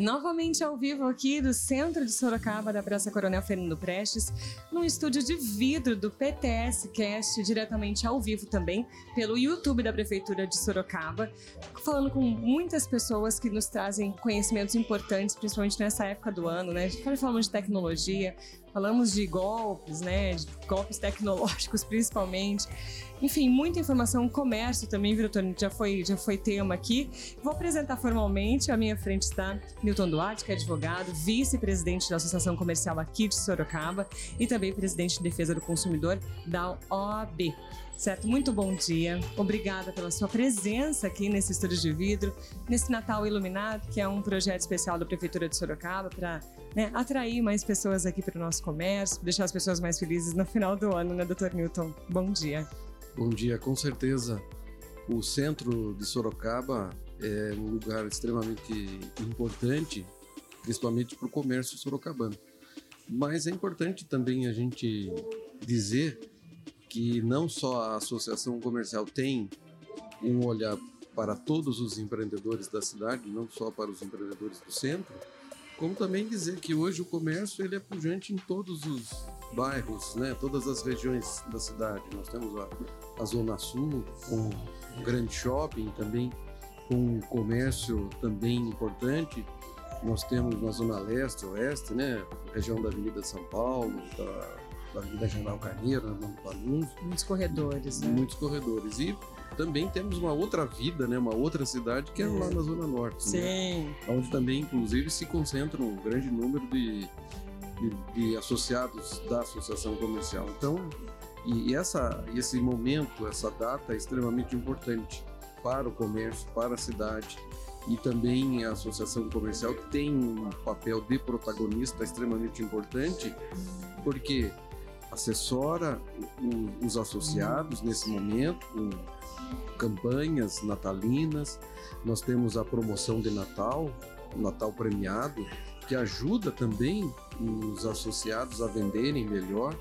Novamente ao vivo aqui do centro de Sorocaba, da Praça Coronel Fernando Prestes, num estúdio de vidro do PTS Cast, diretamente ao vivo também, pelo YouTube da Prefeitura de Sorocaba, falando com muitas pessoas que nos trazem conhecimentos importantes, principalmente nessa época do ano, né? Falamos de tecnologia, falamos de golpes, né? De golpes tecnológicos principalmente. Enfim, muita informação, comércio também, viu, Tony? Já foi, já foi tema aqui. Vou apresentar formalmente, à minha frente está Milton Duarte, que é advogado, vice-presidente da Associação Comercial aqui de Sorocaba e também presidente de defesa do consumidor da OAB. Certo? Muito bom dia. Obrigada pela sua presença aqui nesse estúdio de vidro, nesse Natal Iluminado, que é um projeto especial da Prefeitura de Sorocaba para né, atrair mais pessoas aqui para o nosso comércio, deixar as pessoas mais felizes no final do ano, né, doutor Newton? Bom dia. Bom dia, com certeza. O centro de Sorocaba é um lugar extremamente importante, principalmente para o comércio sorocabano. Mas é importante também a gente dizer que não só a associação comercial tem um olhar para todos os empreendedores da cidade, não só para os empreendedores do centro, como também dizer que hoje o comércio ele é pujante em todos os bairros, né? todas as regiões da cidade. Nós temos a, a Zona Sul, com um grande shopping também, com um comércio também importante. Nós temos na Zona Leste, Oeste, né? região da Avenida São Paulo, da, da Avenida General Carneiro, na Panunzio. Muitos corredores, né? Muitos corredores. E também temos uma outra vida, né? Uma outra cidade que é, é. lá na Zona Norte. Né? Sim. Né? Onde também, inclusive, se concentra um grande número de, de, de associados da associação comercial. Então, e essa, esse momento, essa data é extremamente importante para o comércio, para a cidade. E também a associação comercial tem um papel de protagonista extremamente importante, porque assessora os associados nesse momento com campanhas natalinas. Nós temos a promoção de Natal, Natal premiado, que ajuda também os associados a venderem melhor.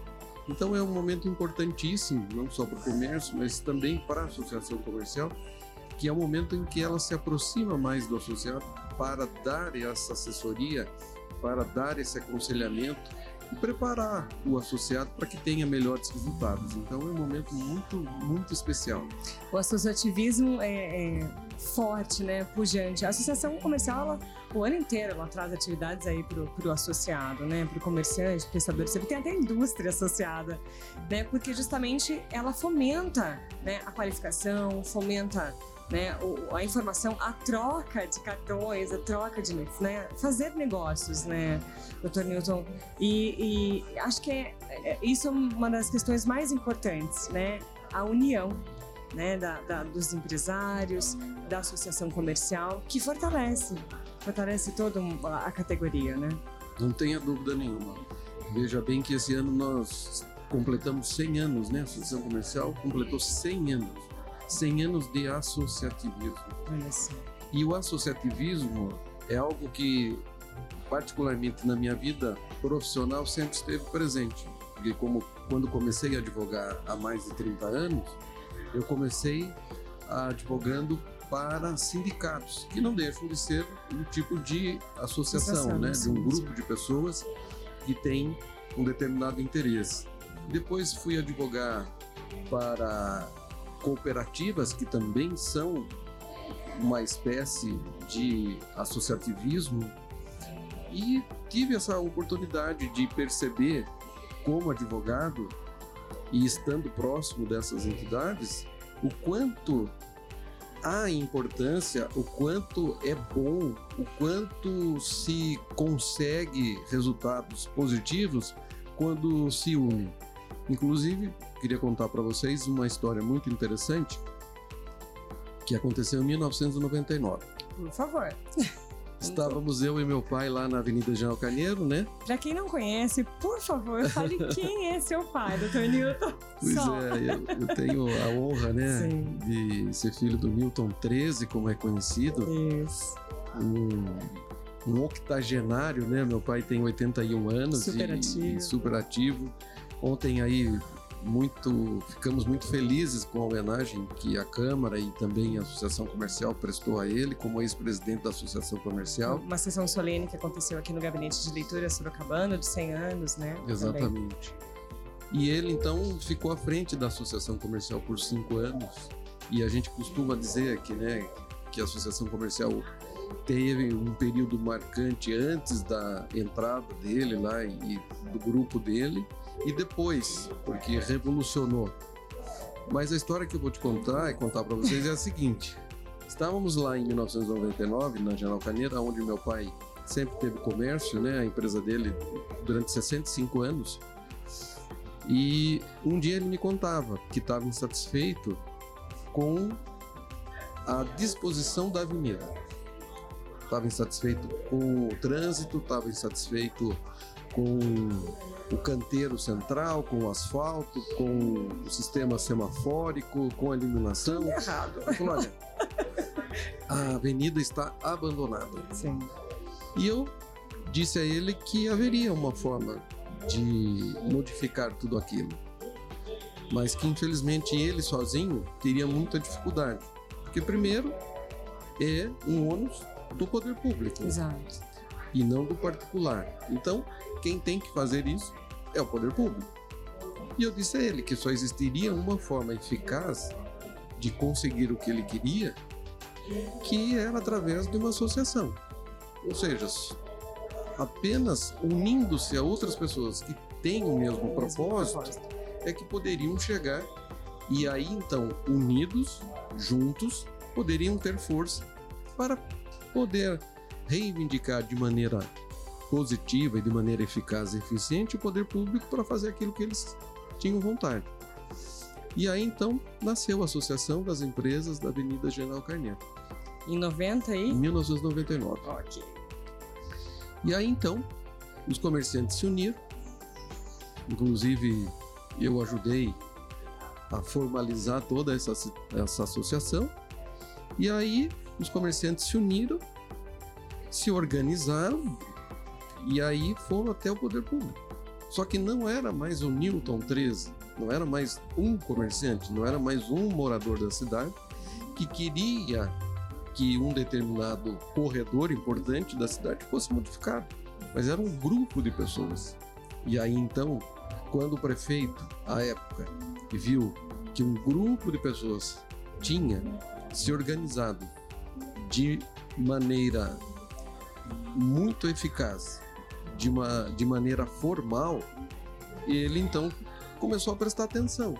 Então é um momento importantíssimo, não só para o comércio, mas também para a associação comercial, que é o momento em que ela se aproxima mais do associado para dar essa assessoria, para dar esse aconselhamento e preparar o associado para que tenha melhores resultados. Então é um momento muito, muito especial. O associativismo é, é forte, né, pujante. A associação comercial, ela, o ano inteiro, ela traz atividades aí para o associado, né, para o comerciante, prestador de serviço. Tem até indústria associada, né, porque justamente ela fomenta né, a qualificação, fomenta né, a informação, a troca de cartões, a troca de, né, fazer negócios, né, doutor Newton. E, e acho que é, é, isso é uma das questões mais importantes, né, a união, né, da, da, dos empresários, da associação comercial, que fortalece, fortalece toda a categoria, né. Não tenha dúvida nenhuma. Veja bem que esse ano nós completamos 100 anos, né? A Associação Comercial completou 100 anos 100 anos de associativismo. E o associativismo é algo que, particularmente na minha vida profissional, sempre esteve presente. Porque como quando comecei a advogar há mais de 30 anos, eu comecei advogando para sindicatos, que não deixam de ser um tipo de associação, né? de um grupo de pessoas que tem um determinado interesse. Depois fui advogar para cooperativas que também são uma espécie de associativismo e tive essa oportunidade de perceber como advogado e estando próximo dessas entidades o quanto há importância, o quanto é bom, o quanto se consegue resultados positivos quando se une. Inclusive, queria contar para vocês uma história muito interessante que aconteceu em 1999. Por favor. Estávamos eu e meu pai lá na Avenida General Carneiro, né? Pra quem não conhece, por favor, fale quem é seu pai, doutor Newton. Pois Só. é, eu, eu, tenho a honra, né, Sim. de ser filho do Newton 13, como é conhecido. Isso. Um, um octogenário, né? Meu pai tem 81 anos super e, ativo. e super ativo. Ontem aí muito, ficamos muito felizes com a homenagem que a Câmara e também a Associação Comercial prestou a ele como ex-presidente da Associação Comercial. Uma sessão solene que aconteceu aqui no Gabinete de Leitura Sorocabana, de 100 anos, né? Exatamente. Também. E ele, então, ficou à frente da Associação Comercial por cinco anos. E a gente costuma dizer que, né, que a Associação Comercial teve um período marcante antes da entrada dele lá e do grupo dele e depois, porque revolucionou. Mas a história que eu vou te contar e contar para vocês é a seguinte: estávamos lá em 1999 na General Caneira, onde meu pai sempre teve comércio, né? A empresa dele durante 65 anos. E um dia ele me contava que estava insatisfeito com a disposição da avenida. Estava insatisfeito com o trânsito, estava insatisfeito com o canteiro central, com o asfalto, com o sistema semafórico, com a iluminação. Tudo errado. Falei, olha, a avenida está abandonada. Sim. E eu disse a ele que haveria uma forma de modificar tudo aquilo. Mas que infelizmente ele sozinho teria muita dificuldade. Porque primeiro é um ônus do poder público. Exato. E não do particular. Então, quem tem que fazer isso é o poder público. E eu disse a ele que só existiria uma forma eficaz de conseguir o que ele queria, que era através de uma associação. Ou seja, apenas unindo-se a outras pessoas que têm o mesmo propósito, é que poderiam chegar e aí então, unidos, juntos, poderiam ter força para poder reivindicar de maneira positiva e de maneira eficaz e eficiente o poder público para fazer aquilo que eles tinham vontade. E aí então nasceu a Associação das Empresas da Avenida General Carneiro. Em 90 e? Em 1999. Ok. E aí então os comerciantes se uniram, inclusive eu ajudei a formalizar toda essa, essa associação. E aí os comerciantes se uniram, se organizaram e aí foram até o poder público. Só que não era mais o Newton 13, não era mais um comerciante, não era mais um morador da cidade que queria que um determinado corredor importante da cidade fosse modificado, mas era um grupo de pessoas. E aí então, quando o prefeito, à época, viu que um grupo de pessoas tinha se organizado de maneira muito eficaz de, uma, de maneira formal, ele então começou a prestar atenção.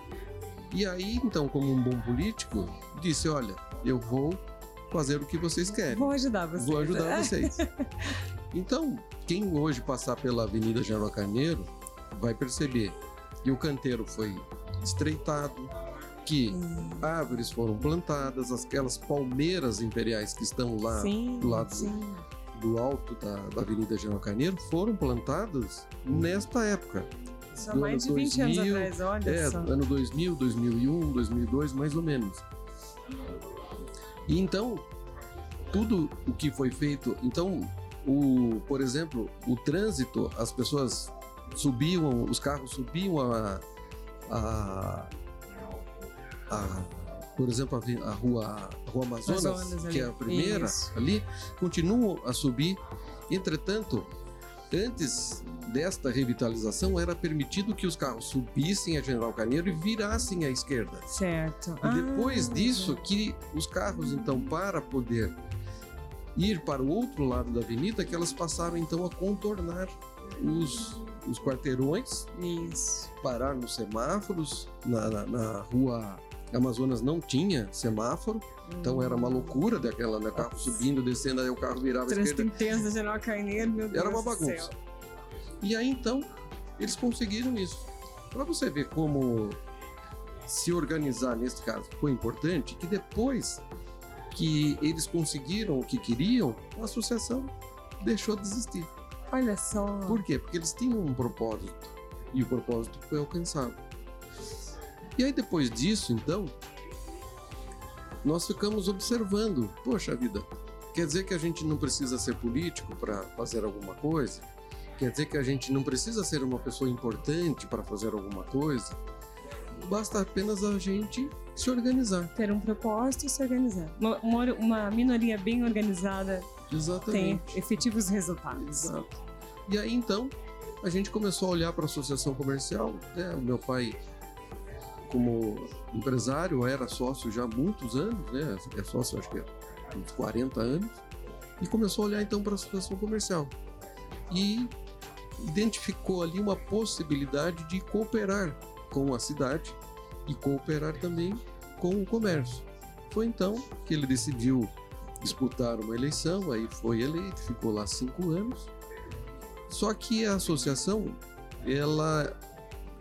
E aí, então, como um bom político, disse: Olha, eu vou fazer o que vocês querem. Vou ajudar vocês. Vou ajudar vocês. então, quem hoje passar pela Avenida General Carneiro vai perceber que o canteiro foi estreitado, que hum. árvores foram plantadas, aquelas palmeiras imperiais que estão lá sim, do lado sim do alto da, da Avenida General Carneiro foram plantadas nesta época. Só mais de 20 2000, anos atrás, olha é, só. ano 2000, 2001, 2002, mais ou menos. E então, tudo o que foi feito, então, o, por exemplo, o trânsito, as pessoas subiam, os carros subiam a, a, a por exemplo, a, rua, a rua Amazonas, Amazonas que é a primeira Isso. ali, continuam a subir. Entretanto, antes desta revitalização, era permitido que os carros subissem a General Carneiro e virassem à esquerda. Certo. E depois ah, disso, que os carros, então, para poder ir para o outro lado da avenida, que elas passaram, então, a contornar os, os quarteirões, Isso. parar nos semáforos, na, na, na rua Amazonas não tinha semáforo, então era uma loucura daquela, né? Carro subindo, descendo, aí o carro virava Trânsito intenso da General Carneiro, meu Deus Era uma bagunça. E aí então, eles conseguiram isso. Para você ver como se organizar nesse caso foi importante, que depois que eles conseguiram o que queriam, a associação deixou de existir. Olha só. Por quê? Porque eles tinham um propósito e o propósito foi alcançado. E aí depois disso, então, nós ficamos observando, poxa vida, quer dizer que a gente não precisa ser político para fazer alguma coisa? Quer dizer que a gente não precisa ser uma pessoa importante para fazer alguma coisa? basta apenas a gente se organizar. Ter um propósito e se organizar. Uma, uma, minoria bem organizada Exatamente. tem efetivos resultados. Exato. E aí então a gente começou a olhar para a associação comercial. Né? O meu pai, como empresário, era sócio já há muitos anos, né? É sócio acho que há uns 40 anos. E começou a olhar então para a associação comercial. E identificou ali uma possibilidade de cooperar com a cidade e cooperar também com o comércio. Foi então que ele decidiu disputar uma eleição, aí foi eleito, ficou lá cinco anos. Só que a associação, ela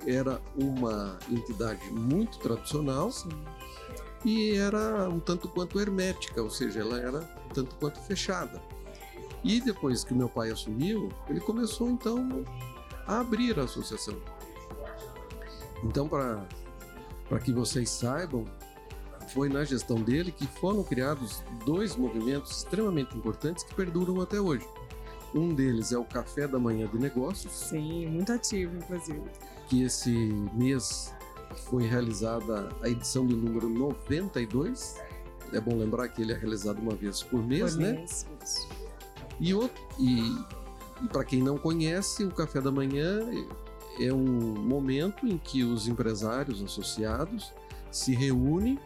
era uma entidade muito tradicional Sim. e era um tanto quanto hermética, ou seja, ela era um tanto quanto fechada. E depois que meu pai assumiu, ele começou então a abrir a associação. Então, para que vocês saibam, foi na gestão dele que foram criados dois movimentos extremamente importantes que perduram até hoje. Um deles é o Café da Manhã de Negócios. Sim, muito ativo, inclusive. Que esse mês foi realizada a edição do número 92. É bom lembrar que ele é realizado uma vez por mês, por né? Mês, isso. E, outro, e, e para quem não conhece, o Café da Manhã é um momento em que os empresários associados se reúnem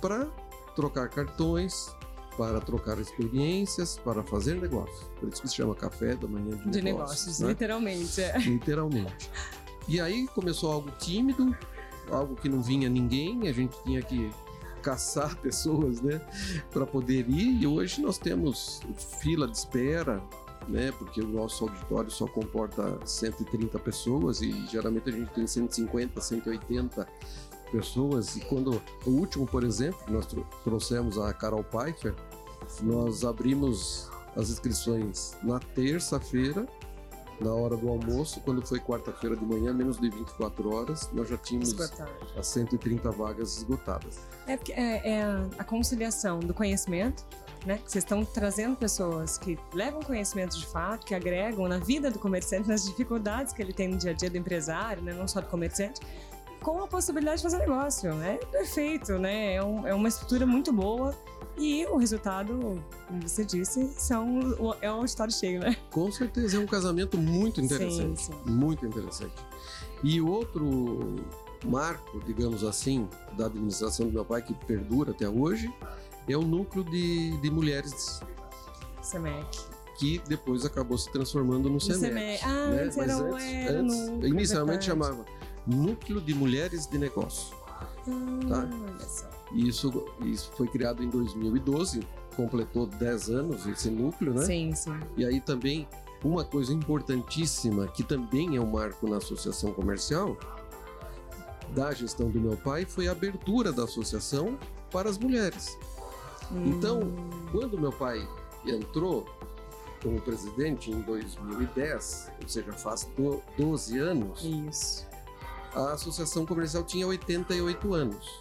para trocar cartões, para trocar experiências, para fazer negócios. Por isso que se chama café da manhã de, de negócios. negócios né? literalmente. É. Literalmente. E aí começou algo tímido, algo que não vinha ninguém, a gente tinha que caçar pessoas, né, para poder ir. E hoje nós temos fila de espera, né, porque o nosso auditório só comporta 130 pessoas e geralmente a gente tem 150, 180 pessoas. E quando o último, por exemplo, nós trouxemos a Carol Pfeiffer, nós abrimos as inscrições na terça-feira, na hora do almoço, quando foi quarta-feira de manhã, menos de 24 horas, nós já tínhamos Esgotado. as 130 vagas esgotadas. É, é, é a conciliação do conhecimento, né? Vocês estão trazendo pessoas que levam conhecimento de fato, que agregam na vida do comerciante, nas dificuldades que ele tem no dia a dia do empresário, né? não só do comerciante, com a possibilidade de fazer negócio. É perfeito, né? É, um, é uma estrutura muito boa e o resultado, como você disse, são, é um auditório cheio, né? Com certeza, é um casamento muito interessante. Sim, sim. Muito interessante. E outro marco, digamos assim, da administração do meu pai, que perdura até hoje, é o núcleo de, de mulheres. SEMEC que depois acabou se transformando no SEMEC. Ah, né? era, antes, era antes, inicialmente chamava Núcleo de Mulheres de Negócio. Hum, tá? Isso, isso foi criado em 2012, completou 10 anos esse núcleo, né? Sim, sim. E aí também uma coisa importantíssima que também é um marco na associação comercial da gestão do meu pai foi a abertura da associação para as mulheres. Hum. Então, quando meu pai entrou como presidente em 2010, ou seja, faz 12 anos. Isso a associação comercial tinha 88 anos.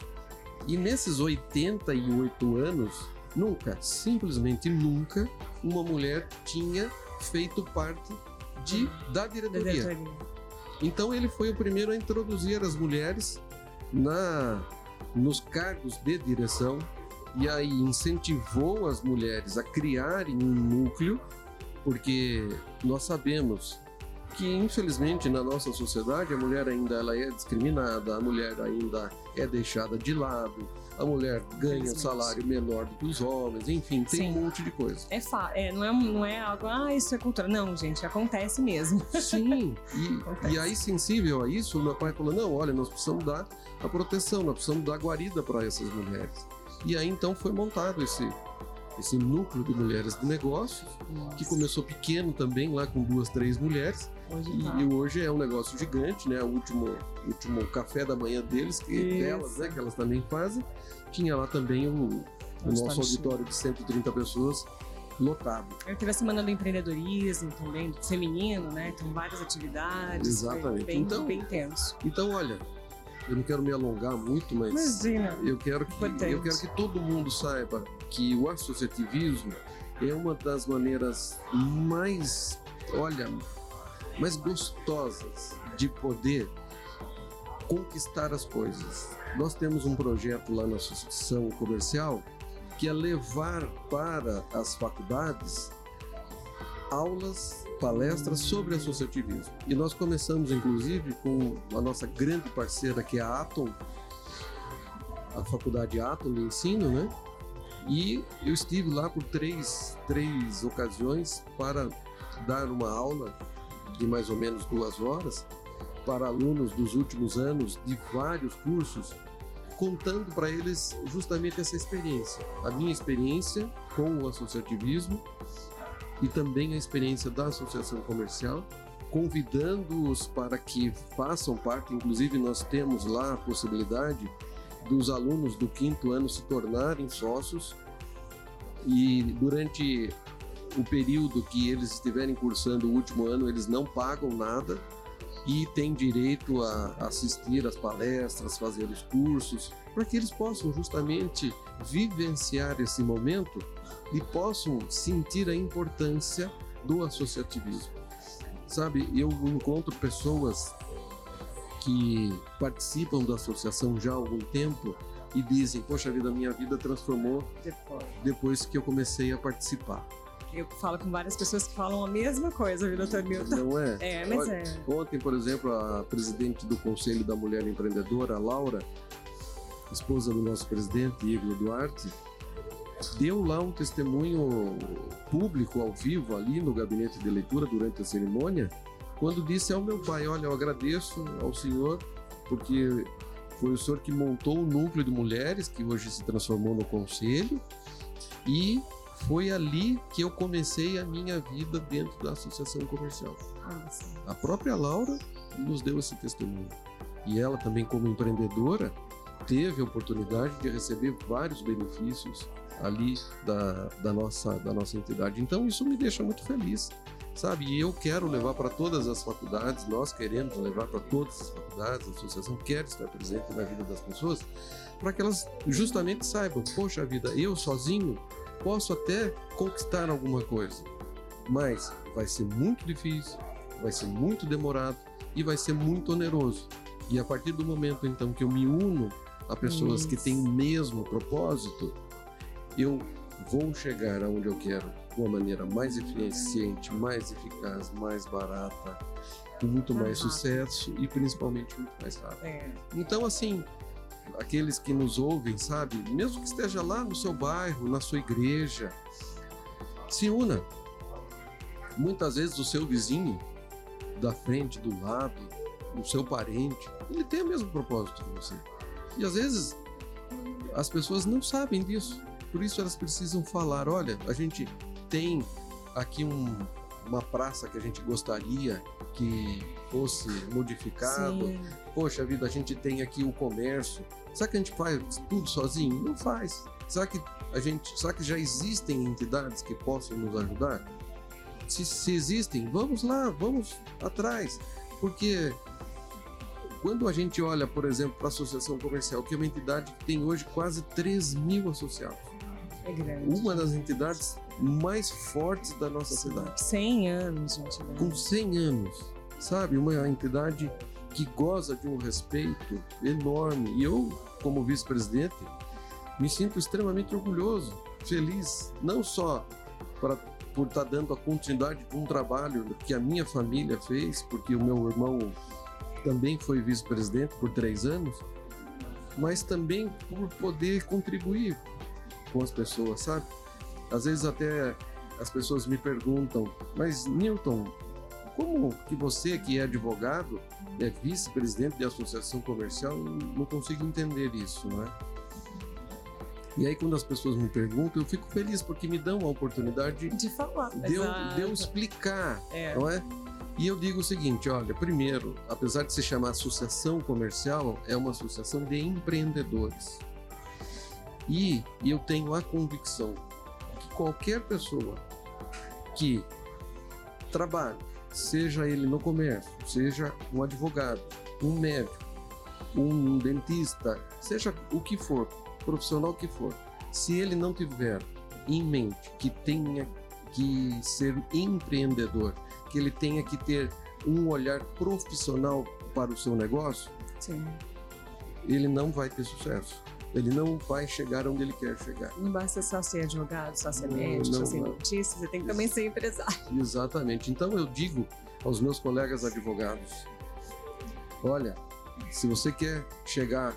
E nesses 88 anos, nunca, simplesmente nunca, uma mulher tinha feito parte de, da diretoria. Então ele foi o primeiro a introduzir as mulheres na nos cargos de direção e aí incentivou as mulheres a criarem um núcleo, porque nós sabemos que infelizmente na nossa sociedade a mulher ainda ela é discriminada, a mulher ainda é deixada de lado, a mulher ganha salário menor do que os homens, enfim, tem Sim. um monte de coisa. É, é, não, é, não é algo, ah, isso é cultura. Não, gente, acontece mesmo. Sim, e, e aí sensível a isso, meu pai falou, não, olha, nós precisamos dar a proteção, nós precisamos dar guarida para essas mulheres. E aí então foi montado esse, esse núcleo de mulheres de negócios, Nossa. que começou pequeno também, lá com duas, três mulheres. Hoje e, tá. hoje é um negócio gigante, né? O último, último café da manhã deles, que Isso. delas, né? Que elas também fazem. Tinha lá também o, o nosso auditório de 130 pessoas lotado. Eu tive a semana do empreendedorismo também, feminino, né? Tem várias atividades. Exatamente. Bem, então, bem intenso. Então, olha, eu não quero me alongar muito, mas Imagina. eu quero que eu quero que todo mundo saiba que o associativismo é uma das maneiras mais, olha, mais gostosas de poder conquistar as coisas. Nós temos um projeto lá na Associação Comercial que é levar para as faculdades aulas, palestras sobre associativismo. E nós começamos, inclusive, com a nossa grande parceira, que é a Atom, a Faculdade Atom de Ensino, né? E eu estive lá por três, três ocasiões para dar uma aula de mais ou menos duas horas para alunos dos últimos anos de vários cursos, contando para eles justamente essa experiência, a minha experiência com o associativismo e também a experiência da associação comercial, convidando-os para que façam parte, inclusive nós temos lá a possibilidade dos alunos do quinto ano se tornarem sócios e durante o período que eles estiverem cursando o último ano, eles não pagam nada e têm direito a assistir às palestras, fazer os cursos, para que eles possam justamente vivenciar esse momento e possam sentir a importância do associativismo. Sabe, eu encontro pessoas que participam da associação já há algum tempo e dizem: Poxa vida, minha vida transformou depois, depois que eu comecei a participar. Eu falo com várias pessoas que falam a mesma coisa, viu, doutor Milton? Não é? É, mas é. Ontem, por exemplo, a presidente do Conselho da Mulher Empreendedora, a Laura, esposa do nosso presidente, Igor Duarte, deu lá um testemunho público, ao vivo, ali no gabinete de leitura, durante a cerimônia, quando disse ao meu pai: Olha, eu agradeço ao senhor, porque foi o senhor que montou o núcleo de mulheres, que hoje se transformou no conselho, e foi ali que eu comecei a minha vida dentro da associação comercial. A própria Laura nos deu esse testemunho. E ela também, como empreendedora, teve a oportunidade de receber vários benefícios ali da, da, nossa, da nossa entidade. Então, isso me deixa muito feliz sabe? E eu quero levar para todas as faculdades, nós queremos levar para todas as faculdades, a associação quer estar presente na vida das pessoas, para que elas justamente saibam, poxa vida, eu sozinho posso até conquistar alguma coisa, mas vai ser muito difícil, vai ser muito demorado e vai ser muito oneroso. E a partir do momento então que eu me uno a pessoas Isso. que têm o mesmo propósito, eu vou chegar aonde eu quero de uma maneira mais eficiente, mais eficaz, mais barata, com muito mais sucesso e principalmente muito mais rápido. É. Então, assim, aqueles que nos ouvem, sabe, mesmo que esteja lá no seu bairro, na sua igreja, se una. Muitas vezes o seu vizinho, da frente, do lado, o seu parente, ele tem o mesmo propósito que você. E às vezes as pessoas não sabem disso. Por isso elas precisam falar: olha, a gente tem aqui um, uma praça que a gente gostaria que fosse modificado. Sim. Poxa vida, a gente tem aqui o comércio. Será que a gente faz tudo sozinho? Não faz. Será que a gente, será que já existem entidades que possam nos ajudar? Se, se existem, vamos lá, vamos atrás, porque quando a gente olha, por exemplo, para a Associação Comercial, que é uma entidade que tem hoje quase 3 mil associados, é grande. uma das entidades mais fortes da nossa cidade. 100 anos, gente. Né? Com 100 anos, sabe? Uma entidade que goza de um respeito enorme. E eu, como vice-presidente, me sinto extremamente orgulhoso, feliz, não só por estar tá dando a continuidade de um trabalho que a minha família fez, porque o meu irmão também foi vice-presidente por três anos, mas também por poder contribuir com as pessoas, sabe? Às vezes até as pessoas me perguntam, mas Newton, como que você que é advogado, é vice-presidente de associação comercial, não consigo entender isso, não é? E aí quando as pessoas me perguntam, eu fico feliz porque me dão a oportunidade de falar, de eu, de eu explicar, é. não é? E eu digo o seguinte, olha, primeiro, apesar de se chamar associação comercial, é uma associação de empreendedores. E eu tenho a convicção qualquer pessoa que trabalhe, seja ele no comércio, seja um advogado, um médico, um dentista, seja o que for, profissional que for, se ele não tiver em mente que tenha que ser empreendedor, que ele tenha que ter um olhar profissional para o seu negócio, Sim. ele não vai ter sucesso. Ele não vai chegar onde ele quer chegar. Não basta só ser advogado, só ser Não, médico, só não, ser não. dentista, você tem que também ser empresário. Exatamente. Então eu digo aos meus colegas advogados: olha, se você quer chegar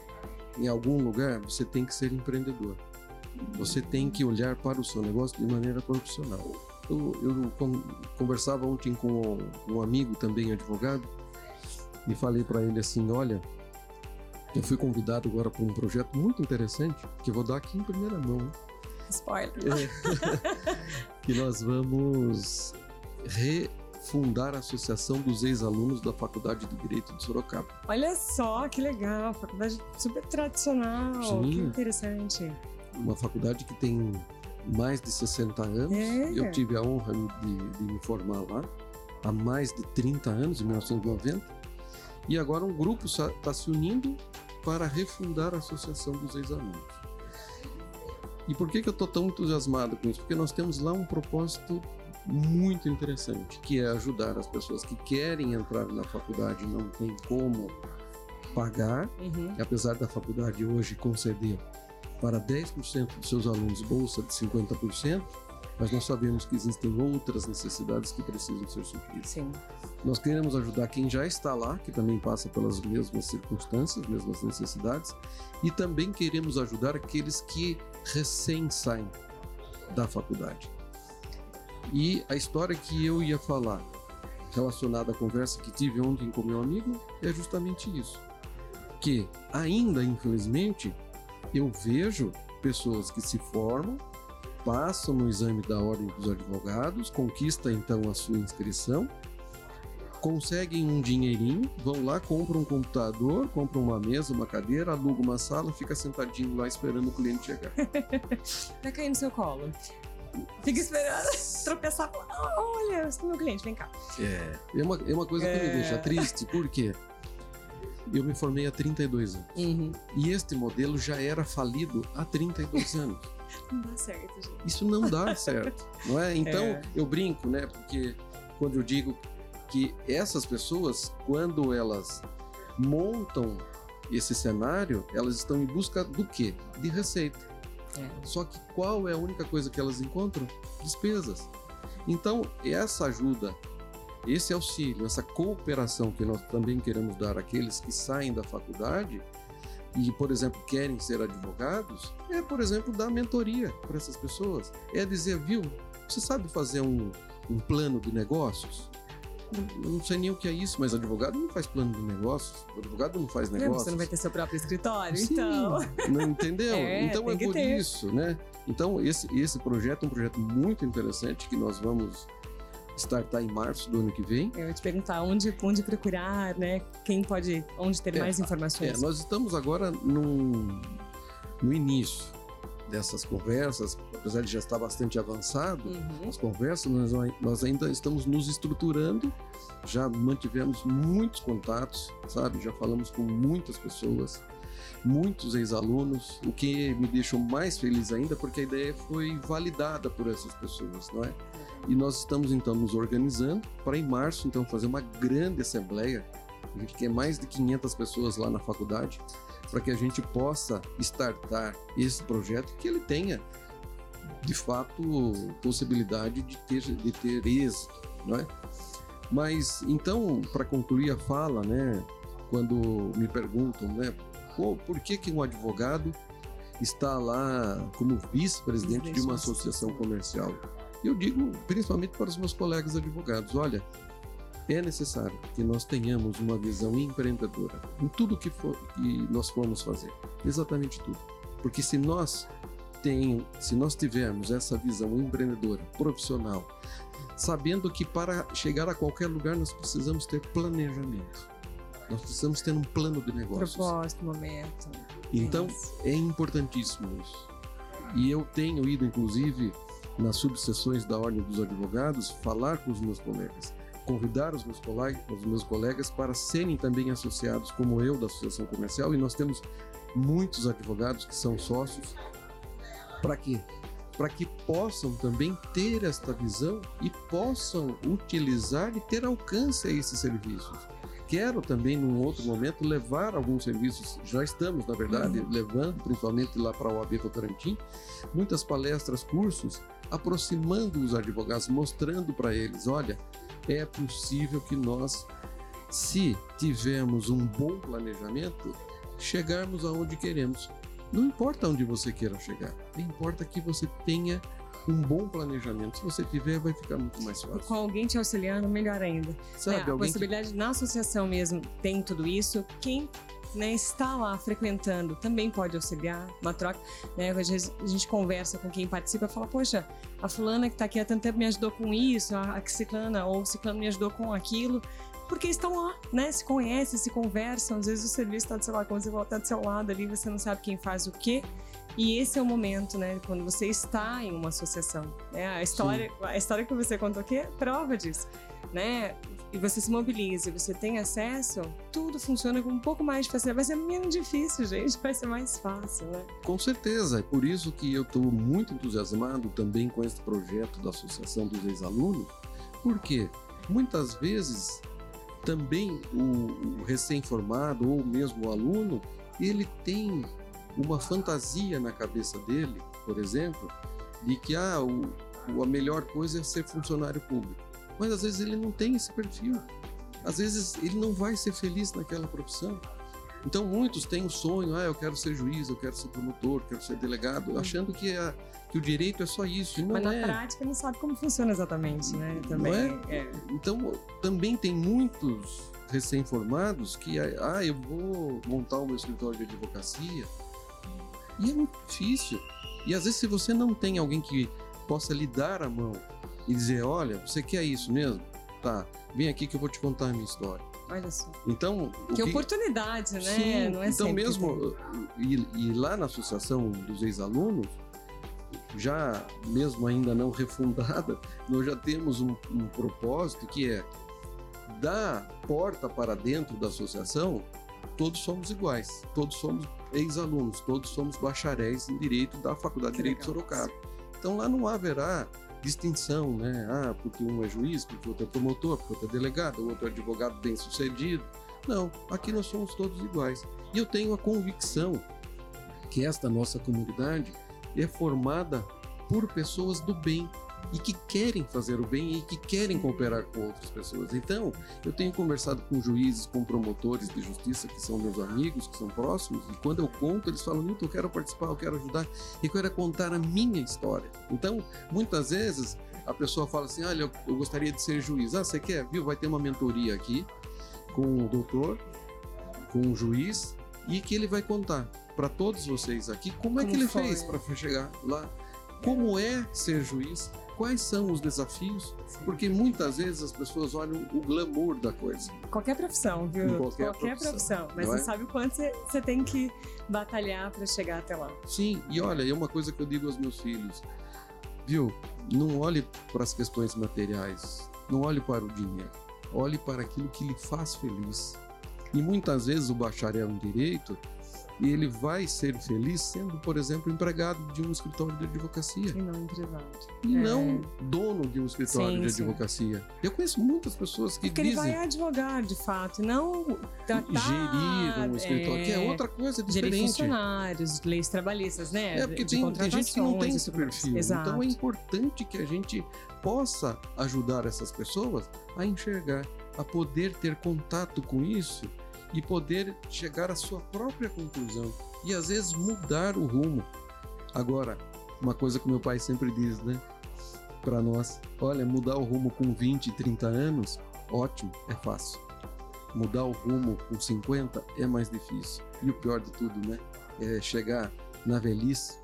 em algum lugar, você tem que ser empreendedor. Você tem que olhar para o seu negócio de maneira profissional. Eu, eu con- conversava ontem com um amigo também advogado e falei para ele assim: olha, eu fui convidado agora para um projeto muito interessante que eu vou dar aqui em primeira mão. Spoiler. É. que nós vamos refundar a Associação dos Ex-Alunos da Faculdade de Direito de Sorocaba. Olha só que legal, faculdade super tradicional, Sim. que interessante. Uma faculdade que tem mais de 60 anos. É. Eu tive a honra de, de me formar lá há mais de 30 anos, em 1990. E agora um grupo está se unindo para refundar a Associação dos Ex-Alunos. E por que, que eu estou tão entusiasmado com isso? Porque nós temos lá um propósito muito interessante, que é ajudar as pessoas que querem entrar na faculdade e não tem como pagar, Uhum. apesar da faculdade hoje conceder para 10% dos seus alunos bolsa de 50%, mas nós sabemos que existem outras necessidades que precisam ser supridas. Sim. Nós queremos ajudar quem já está lá, que também passa pelas mesmas circunstâncias, mesmas necessidades, e também queremos ajudar aqueles que recém saem da faculdade. E a história que eu ia falar, relacionada à conversa que tive ontem com meu amigo, é justamente isso. Que ainda, infelizmente, eu vejo pessoas que se formam, passam no exame da Ordem dos Advogados, conquista então a sua inscrição, conseguem um dinheirinho, vão lá, compram um computador, compram uma mesa, uma cadeira, alugam uma sala, fica sentadinho lá esperando o cliente chegar. Vai cair no seu colo. Fica esperando tropeçar. Olha, esse é meu cliente, vem cá. É, é uma, é uma coisa que me É. deixa triste, porque eu me formei há 32 anos. Uhum. E este modelo já era falido há 32 anos. Não dá certo, gente. Isso não dá certo, não é? Então, É. eu brinco, né? Porque quando eu digo que essas pessoas, quando elas montam esse cenário, elas estão em busca do quê? De receita. É. Só que qual é a única coisa que elas encontram? Despesas. Então, essa ajuda, esse auxílio, essa cooperação que nós também queremos dar àqueles que saem da faculdade e, por exemplo, querem ser advogados, é, por exemplo, dar mentoria para essas pessoas. É dizer, viu, você sabe fazer um, um plano de negócios? Eu não sei nem o que é isso, mas advogado não faz plano de negócios. O advogado não faz Não, negócios. Você não vai ter seu próprio escritório, Sim, então. Não entendeu? É, então é por ter. isso, né? Então esse, esse projeto é um projeto muito interessante que nós vamos startar em março do ano que vem. Eu ia te perguntar onde, onde procurar, né? Quem pode, onde ter É, mais É, informações. nós estamos agora num, no início dessas conversas, apesar de já estar bastante avançado, Uhum. as conversas, nós, nós ainda estamos nos estruturando, já mantivemos muitos contatos, sabe? Já falamos com muitas pessoas, muitos ex-alunos, o que me deixou mais feliz ainda, porque a ideia foi validada por essas pessoas, não é? E nós estamos então nos organizando para em março então fazer uma grande assembleia. A gente quer mais de 500 pessoas lá na faculdade para que a gente possa startar esse projeto que ele tenha de fato possibilidade de ter de ter êxito, não é? Mas então, para concluir a fala, né, quando me perguntam, né, por que que um advogado está lá como vice-presidente de uma associação comercial? Eu digo principalmente para os meus colegas advogados, olha, é necessário que nós tenhamos uma visão empreendedora em tudo que, for, que nós formos fazer, exatamente tudo. Porque se nós tem, se nós tivermos essa visão empreendedora, profissional, sabendo que para chegar a qualquer lugar nós precisamos ter planejamento. Nós precisamos ter um plano de negócios. Propósito, momento. Então, Isso. é importantíssimo isso. E eu tenho ido, inclusive, nas subseções da Ordem dos Advogados, falar com os meus colegas, convidar os meus colegas, os meus colegas para serem também associados, como eu, da Associação Comercial, e nós temos muitos advogados que são sócios. Para quê? Para que possam também ter esta visão e possam utilizar e ter alcance a esses serviços. Quero também, num outro momento, levar alguns serviços, já estamos, na verdade, uhum. levando, principalmente lá para o AB Votorantim, muitas palestras, cursos, aproximando os advogados, mostrando para eles, olha, é possível que nós, se tivermos um bom planejamento, chegarmos aonde queremos. Não importa onde você queira chegar, importa que você tenha um bom planejamento. Se você tiver, vai ficar muito mais fácil. Com alguém te auxiliando, melhor ainda. Sabe, é, a possibilidade que... na associação mesmo tem tudo isso. Quem né, está lá frequentando também pode auxiliar, uma troca. Né? Às vezes a gente conversa com quem participa e fala, poxa, a fulana que está aqui há tanto tempo me ajudou com isso, a ciclana ou o ciclano me ajudou com aquilo porque estão lá, né? Se conhecem, se conversam. Às vezes o serviço está do seu lado, quando você volta do seu lado ali, você não sabe quem faz o quê. E esse é o momento, né? Quando você está em uma associação. Né? A, história, a história que você contou aqui é prova disso, né? E você se mobiliza, você tem acesso, tudo funciona com um pouco mais de facilidade. Vai ser menos difícil, gente, vai ser mais fácil, né? Com certeza, é por isso que eu estou muito entusiasmado também com esse projeto da Associação dos Ex-Alunos, porque muitas vezes também o, o recém-formado ou mesmo o aluno, ele tem uma fantasia na cabeça dele, por exemplo, de que ah, o, a melhor coisa é ser funcionário público. Mas às vezes ele não tem esse perfil. Às vezes ele não vai ser feliz naquela profissão. Então muitos têm o sonho, ah, eu quero ser juiz, eu quero ser promotor, quero ser delegado, achando que, a, que o direito é só isso. Não Mas na é. prática não sabe como funciona exatamente, né? Também. É? É. Então também tem muitos recém-formados que, ah, eu vou montar o meu escritório de advocacia, e é muito difícil. E às vezes, se você não tem alguém que possa lhe dar a mão e dizer: Olha, você quer isso mesmo? Tá, vem aqui que eu vou te contar a minha história. Olha só. Então, que, que... oportunidade, né? Sim, não é então mesmo e, e, lá na associação dos ex-alunos, já mesmo ainda não refundada, nós já temos um, um propósito que é da porta para dentro da associação, todos somos iguais, todos somos ex-alunos, todos somos bacharéis em Direito da Faculdade de Direito de Sorocaba. Então lá não haverá distinção, né? Ah, porque um é juiz, porque outro é promotor, porque outro é delegado, o outro é advogado bem sucedido. Não, aqui nós somos todos iguais. E eu tenho a convicção que esta nossa comunidade é formada por pessoas do bem, e que querem fazer o bem e que querem cooperar com outras pessoas. Então, eu tenho conversado com juízes, com promotores de justiça que são meus amigos, que são próximos, e quando eu conto, eles falam: Nilton, eu quero participar, eu quero ajudar, e quero contar a minha história. Então, muitas vezes, a pessoa fala assim: Olha, eu gostaria de ser juiz. Ah, você quer? Viu? Vai ter uma mentoria aqui com o doutor, com o juiz, e que ele vai contar para todos vocês aqui como é que ele foi? fez para chegar lá, como é ser juiz, quais são os desafios, porque muitas vezes as pessoas olham o glamour da coisa. Qualquer profissão, viu? Qualquer, qualquer profissão, profissão, Mas você é? sabe o quanto você, você tem que batalhar para chegar até lá. Sim, e olha, é uma coisa que eu digo aos meus filhos, viu? Não olhe para as questões materiais, não olhe para o dinheiro, olhe para aquilo que lhe faz feliz. E muitas vezes o bacharel em direito e ele vai ser feliz sendo, por exemplo, empregado de um escritório de advocacia. E não empresário. E é. não dono de um escritório sim, de advocacia. Sim. Eu conheço muitas pessoas que Porque dizem... ele vai advogar, de fato, não tratar... Gerir um escritório, é... que é outra coisa diferente. Gerir funcionários, leis trabalhistas, né? É, porque tem, tem gente que não tem esse perfil. Exato. Então é importante que a gente possa ajudar essas pessoas a enxergar, a poder ter contato com isso e poder chegar à sua própria conclusão e às vezes mudar o rumo. Agora, uma coisa que meu pai sempre diz, né? Para nós, olha, mudar o rumo com 20, 30 anos, ótimo, é fácil. Mudar o rumo com 50 é mais difícil. E o pior de tudo, né? É chegar na velhice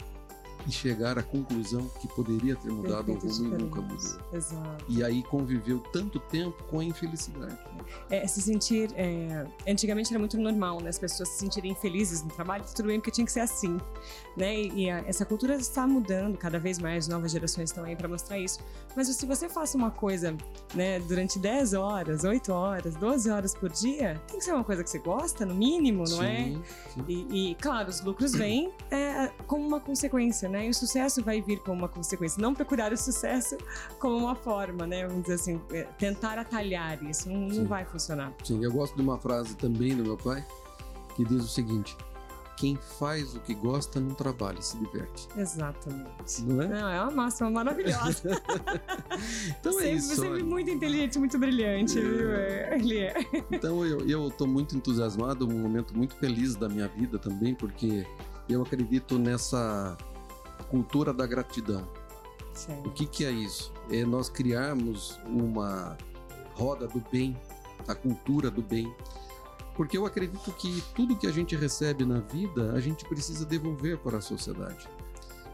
e chegar à conclusão que poderia ter mudado o rumo e nunca mudou. Exato. E aí conviveu tanto tempo com a infelicidade. É, se sentir. É... Antigamente era muito normal, né? As pessoas se sentirem felizes no trabalho, tudo bem, porque tinha que ser assim. Né? E a, essa cultura está mudando cada vez mais, novas gerações estão aí para mostrar isso. Mas se você faça uma coisa né, durante 10 horas, 8 horas, 12 horas por dia, tem que ser uma coisa que você gosta, no mínimo, não é? sim, é? Sim. E, e, claro, os lucros vêm é, como uma consequência, né? Né? E o sucesso vai vir como uma consequência. Não procurar o sucesso como uma forma, né? Vamos dizer assim, é, tentar atalhar isso. Não, não vai funcionar. Sim, eu gosto de uma frase também do meu pai que diz o seguinte: quem faz o que gosta não trabalha, se diverte. Exatamente. Não é? Não, é uma máxima maravilhosa. então sempre, é isso. Sempre muito inteligente, muito brilhante, É. viu? É, Ele é. Então eu, tô muito entusiasmado, um momento muito feliz da minha vida também, porque eu acredito nessa cultura da gratidão. Sim. O que, que é isso? É nós criarmos uma roda do bem, a cultura do bem. Porque eu acredito que tudo que a gente recebe na vida, a gente precisa devolver para a sociedade.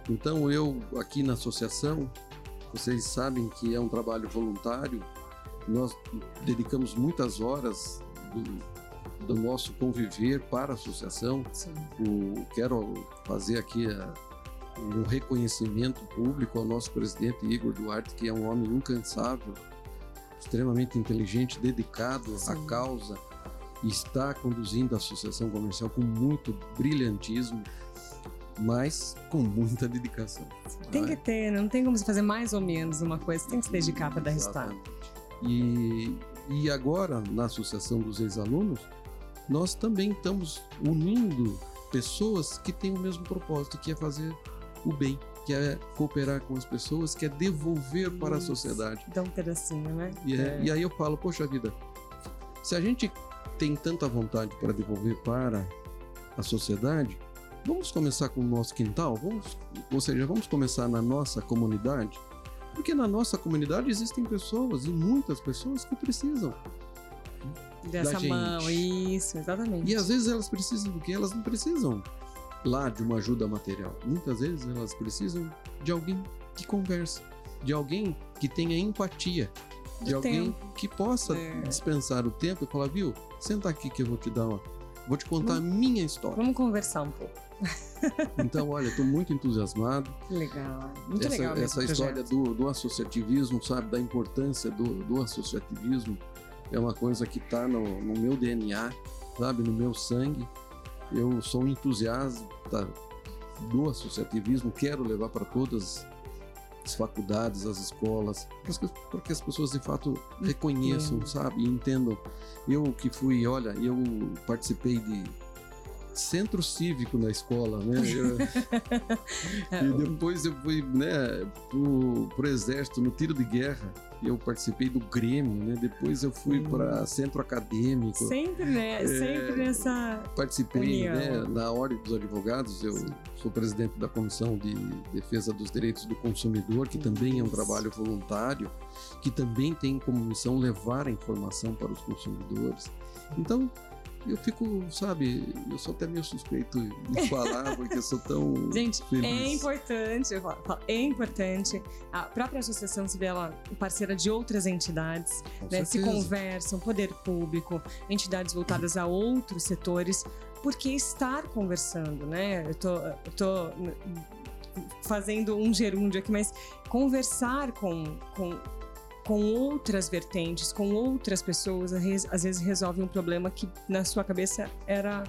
Então eu, aqui na associação, vocês sabem que é um trabalho voluntário, nós dedicamos muitas horas do, do nosso conviver para a associação, Sim. o- quero fazer aqui a- um reconhecimento público ao nosso presidente Igor Duarte, que é um homem incansável, extremamente inteligente, dedicado à Sim. causa, e está conduzindo a associação comercial com muito brilhantismo, mas com muita dedicação. Tem que ter, não tem como você fazer mais ou menos uma coisa, tem que se dedicar para dar resultado. E, e agora, na Associação dos Ex-Alunos, nós também estamos unindo pessoas que têm o mesmo propósito, que é fazer o bem, que é cooperar com as pessoas, que é devolver para a Isso. sociedade. Dá um pedacinho, né? E, é- e aí eu falo, poxa vida, se a gente tem tanta vontade para devolver para a sociedade, vamos começar com o nosso quintal, vamos, ou seja, vamos começar na nossa comunidade, porque na nossa comunidade existem pessoas e muitas pessoas que precisam. Dessa mão, isso, exatamente. E às vezes elas precisam do que elas não precisam lá de uma ajuda material. Muitas vezes elas precisam de alguém que converse, de alguém que tenha empatia, de Do alguém tempo. que possa É. dispensar o tempo e falar, viu, senta aqui que eu vou te dar uma, vou te contar a minha história. Vamos conversar um pouco. Então, olha, estou muito entusiasmado. Legal. Muito essa legal essa história do, do associativismo, sabe, da importância do, do associativismo, é uma coisa que está no, no meu DNA, sabe, no meu sangue. Eu sou um entusiasta do associativismo, quero levar para todas as faculdades, as escolas, para que, as pessoas de fato reconheçam, Entendo. sabe, e entendam. Eu que fui, olha, eu participei de centro cívico na escola, né? Eu- e depois eu fui, né, pro, pro exército, no tiro de guerra. Eu participei do Grêmio, né? Depois eu fui Hum. para centro acadêmico. Sempre, né? É. Sempre nessa. Participei, União. né, na Ordem dos Advogados. Eu Sim. sou presidente da Comissão de Defesa dos Direitos do Consumidor, que também é um trabalho voluntário, que também tem como missão levar a informação para os consumidores. Então, eu fico, sabe, eu sou até meio suspeito de falar, porque eu sou tão Gente, feliz. é importante, é importante. A própria associação se vê ela parceira de outras entidades, Com né? Se conversam, poder público, entidades voltadas a outros setores, porque estar conversando, né? Eu tô, eu tô fazendo um gerúndio aqui, mas conversar com, com, com outras vertentes, com outras pessoas, às vezes resolve um problema que na sua cabeça era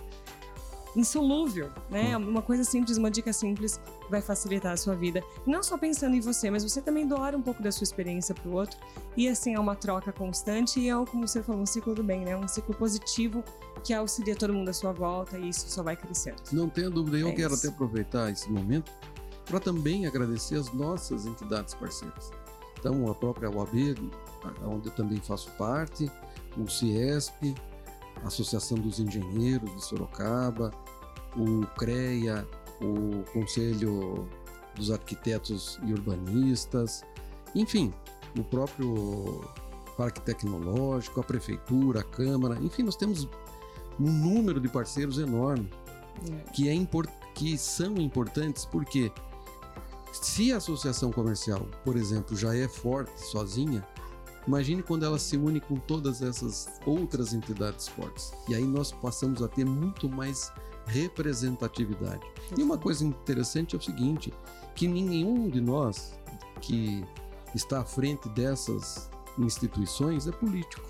insolúvel, né? Uma coisa simples, uma dica simples vai facilitar a sua vida. Não só pensando em você, mas você também doar um pouco da sua experiência para o outro. E assim é uma troca constante e é, como você falou, um ciclo do bem, né? Um ciclo positivo que auxilia todo mundo à sua volta e isso só vai crescendo. Não tenha dúvida, eu É quero isso. até aproveitar esse momento para também agradecer as nossas entidades parceiras. Então, a própria UAB, onde eu também faço parte, o CIESP, a Associação dos Engenheiros de Sorocaba, o CREA, o Conselho dos Arquitetos e Urbanistas, enfim, o próprio Parque Tecnológico, a Prefeitura, a Câmara, enfim, nós temos um número de parceiros enorme que, é impor- que são importantes porque se a associação comercial, por exemplo, já é forte sozinha, imagine quando ela se une com todas essas outras entidades fortes. E aí nós passamos a ter muito mais representatividade. E uma coisa interessante é o seguinte, que nenhum de nós que está à frente dessas instituições é político.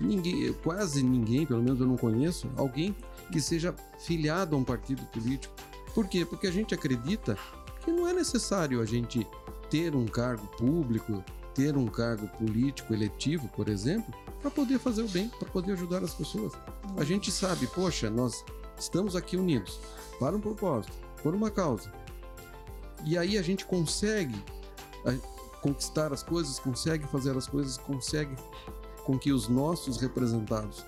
Ninguém, quase ninguém, pelo menos eu não conheço, alguém que seja filiado a um partido político. Por quê? Porque a gente acredita que não é necessário a gente ter um cargo público, ter um cargo político eletivo, por exemplo, para poder fazer o bem, para poder ajudar as pessoas. A gente sabe, poxa, nós estamos aqui unidos para um propósito, por uma causa. E aí a gente consegue conquistar as coisas, consegue fazer as coisas, consegue com que os nossos representados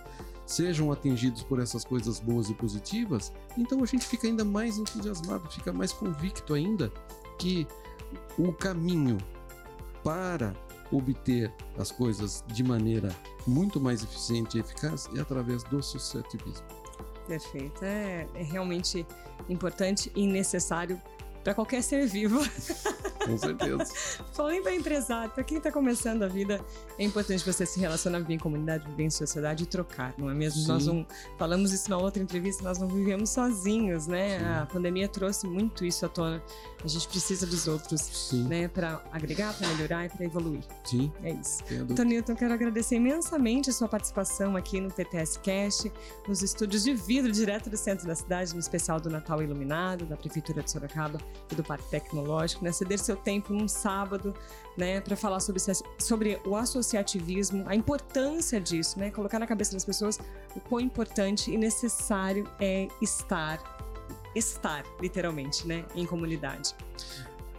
sejam atingidos por essas coisas boas e positivas, então a gente fica ainda mais entusiasmado, fica mais convicto ainda que o caminho para obter as coisas de maneira muito mais eficiente e eficaz é através do associativismo. Perfeito. É, é realmente importante e necessário para qualquer ser vivo. Com certeza. Falando para empresário, para quem está começando a vida, é importante você se relacionar, viver em comunidade, viver em sociedade e trocar, não é mesmo? Sim. Nós não falamos isso na outra entrevista, nós não vivemos sozinhos, né? Sim. A pandemia trouxe muito isso à tona. A gente precisa dos outros, Sim. né, para agregar, para melhorar e para evoluir. Sim. É isso. Então, Nilton, quero agradecer imensamente a sua participação aqui no PTS Cast, nos estúdios de vidro direto do centro da cidade, no especial do Natal Iluminado, da Prefeitura de Sorocaba e do Parque Tecnológico, né? Ceder seu tempo num sábado, né, para falar sobre, sobre o associativismo, a importância disso, né? Colocar na cabeça das pessoas o quão importante e necessário é estar, estar, literalmente, né, em comunidade.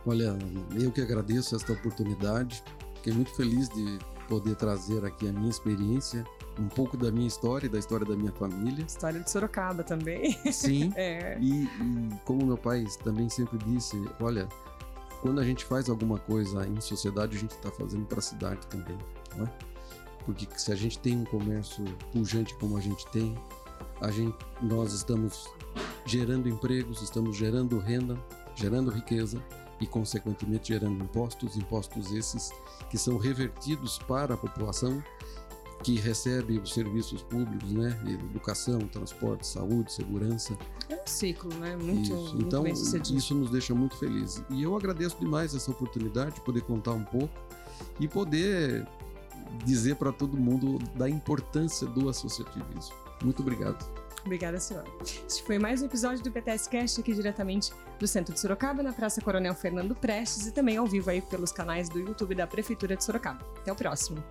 Olha, eu que agradeço esta oportunidade, fiquei muito feliz de poder trazer aqui a minha experiência um pouco da minha história e da história da minha família. História de Sorocaba também. Sim. é. e, e, como meu pai também sempre disse, olha, quando a gente faz alguma coisa em sociedade, a gente está fazendo para a cidade também, não é? Porque se a gente tem um comércio pujante como a gente tem, a gente, nós estamos gerando empregos, estamos gerando renda, gerando riqueza e, consequentemente, gerando impostos, impostos esses que são revertidos para a população que recebe os serviços públicos, né? Educação, transporte, saúde, segurança. É um ciclo, né? Muito, isso. Então, muito isso nos deixa muito felizes. E eu agradeço demais essa oportunidade de poder contar um pouco e poder dizer para todo mundo da importância do associativismo. Muito obrigado. Obrigada, senhora. Este foi mais um episódio do PTS Cast aqui diretamente do centro de Sorocaba, na Praça Coronel Fernando Prestes e também ao vivo aí pelos canais do YouTube da Prefeitura de Sorocaba. Até o próximo.